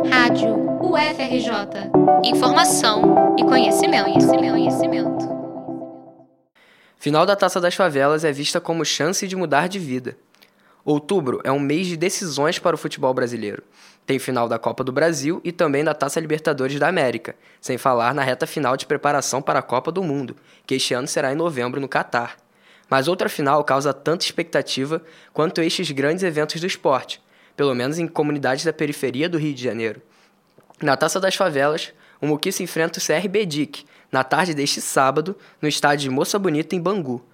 Rádio UFRJ. Informação e conhecimento, conhecimento, conhecimento. Final da Taça das Favelas é vista como chance de mudar de vida. Outubro é um mês de decisões para o futebol brasileiro. Tem final da Copa do Brasil e também da Taça Libertadores da América, sem falar na reta final de preparação para a Copa do Mundo, que este ano será em novembro no Catar. Mas outra final causa tanta expectativa quanto estes grandes eventos do esporte, pelo menos em comunidades da periferia do Rio de Janeiro. Na Taça das Favelas, o Muquiça enfrenta o CRB DIC, na tarde deste sábado, no estádio de Moça Bonita, em Bangu.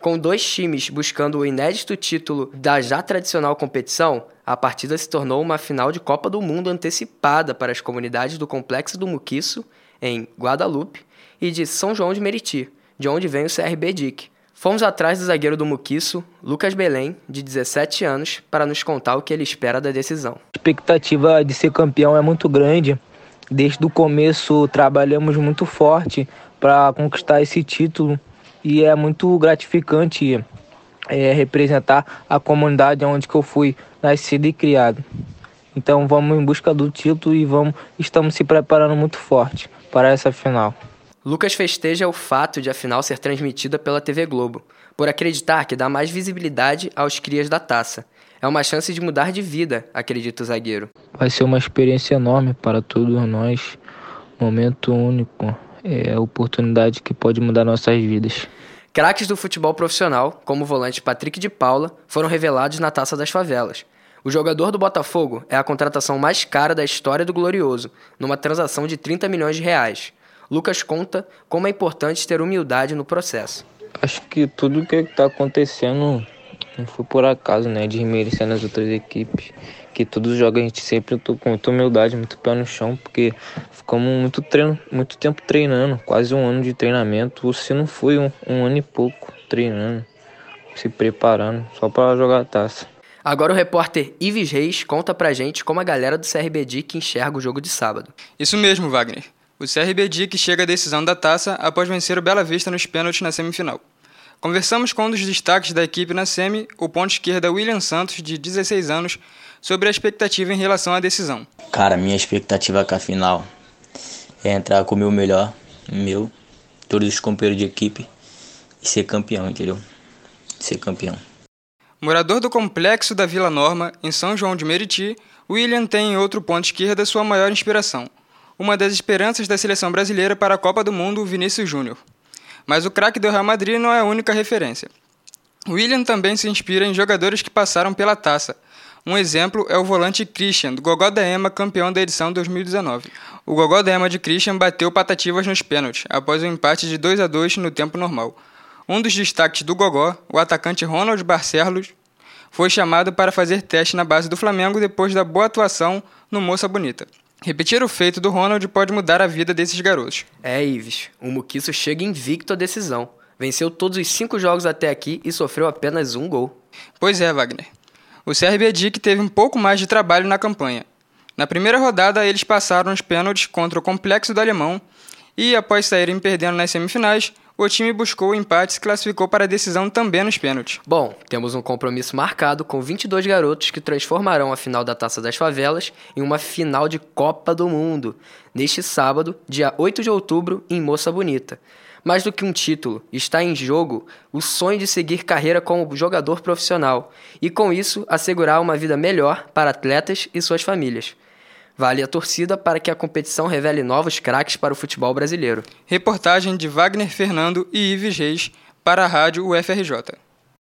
Com dois times buscando o inédito título da já tradicional competição, a partida se tornou uma final de Copa do Mundo antecipada para as comunidades do Complexo do Muquiço, em Guadalupe, e de São João de Meriti, de onde vem o CRB DIC. Fomos atrás do zagueiro do Muquiço, Lucas Belém, de 17 anos, para nos contar o que ele espera da decisão. A expectativa de ser campeão é muito grande, Desde o começo trabalhamos muito forte para conquistar esse título e é muito gratificante é, representar a comunidade onde eu fui nascido e criado. Então vamos em busca do título e vamos, estamos se preparando muito forte para essa final. Lucas festeja o fato de a final ser transmitida pela TV Globo, por acreditar que dá mais visibilidade aos crias da taça é uma chance de mudar de vida, acredita o zagueiro. Vai ser uma experiência enorme para todos nós, momento único, é a oportunidade que pode mudar nossas vidas. Craques do futebol profissional, como o volante Patrick de Paula, foram revelados na Taça das Favelas. O jogador do Botafogo é a contratação mais cara da história do Glorioso, numa transação de 30 milhões de reais. Lucas conta como é importante ter humildade no processo. Acho que tudo que está acontecendo não foi por acaso, né? Desmerecendo as outras equipes. Que todos os jogos a gente sempre com muita humildade, muito pé no chão, porque ficamos muito, treino, muito tempo treinando, quase um ano de treinamento. Você não foi um, um ano e pouco treinando, se preparando, só para jogar a taça. Agora o repórter Ives Reis conta pra gente como a galera do CRB que enxerga o jogo de sábado. Isso mesmo, Wagner. O CRB que chega à decisão da taça após vencer o Bela Vista nos pênaltis na semifinal. Conversamos com um dos destaques da equipe na SEMI, o ponto esquerda William Santos, de 16 anos, sobre a expectativa em relação à decisão. Cara, minha expectativa com a final é entrar com o meu melhor, meu, todos os companheiros de equipe e ser campeão, entendeu? Ser campeão. Morador do complexo da Vila Norma, em São João de Meriti, William tem em outro ponto esquerda sua maior inspiração, uma das esperanças da seleção brasileira para a Copa do Mundo, Vinícius Júnior. Mas o craque do Real Madrid não é a única referência. William também se inspira em jogadores que passaram pela taça. Um exemplo é o volante Christian, do Gogó da Ema, campeão da edição 2019. O Gogó da Ema de Christian bateu patativas nos pênaltis, após um empate de 2 a 2 no tempo normal. Um dos destaques do Gogó, o atacante Ronald Barcelos, foi chamado para fazer teste na base do Flamengo depois da boa atuação no Moça Bonita. Repetir o feito do Ronald pode mudar a vida desses garotos. É, Ives, o Muquiço chega invicto à decisão. Venceu todos os cinco jogos até aqui e sofreu apenas um gol. Pois é, Wagner. O CRB Dick teve um pouco mais de trabalho na campanha. Na primeira rodada, eles passaram os pênaltis contra o Complexo do Alemão e, após saírem perdendo nas semifinais, o time buscou o empate e se classificou para a decisão também nos pênaltis. Bom, temos um compromisso marcado com 22 garotos que transformarão a final da Taça das Favelas em uma final de Copa do Mundo, neste sábado, dia 8 de outubro, em Moça Bonita. Mais do que um título, está em jogo o sonho de seguir carreira como jogador profissional e, com isso, assegurar uma vida melhor para atletas e suas famílias. Vale a torcida para que a competição revele novos craques para o futebol brasileiro. Reportagem de Wagner Fernando e Ives Reis para a Rádio UFRJ.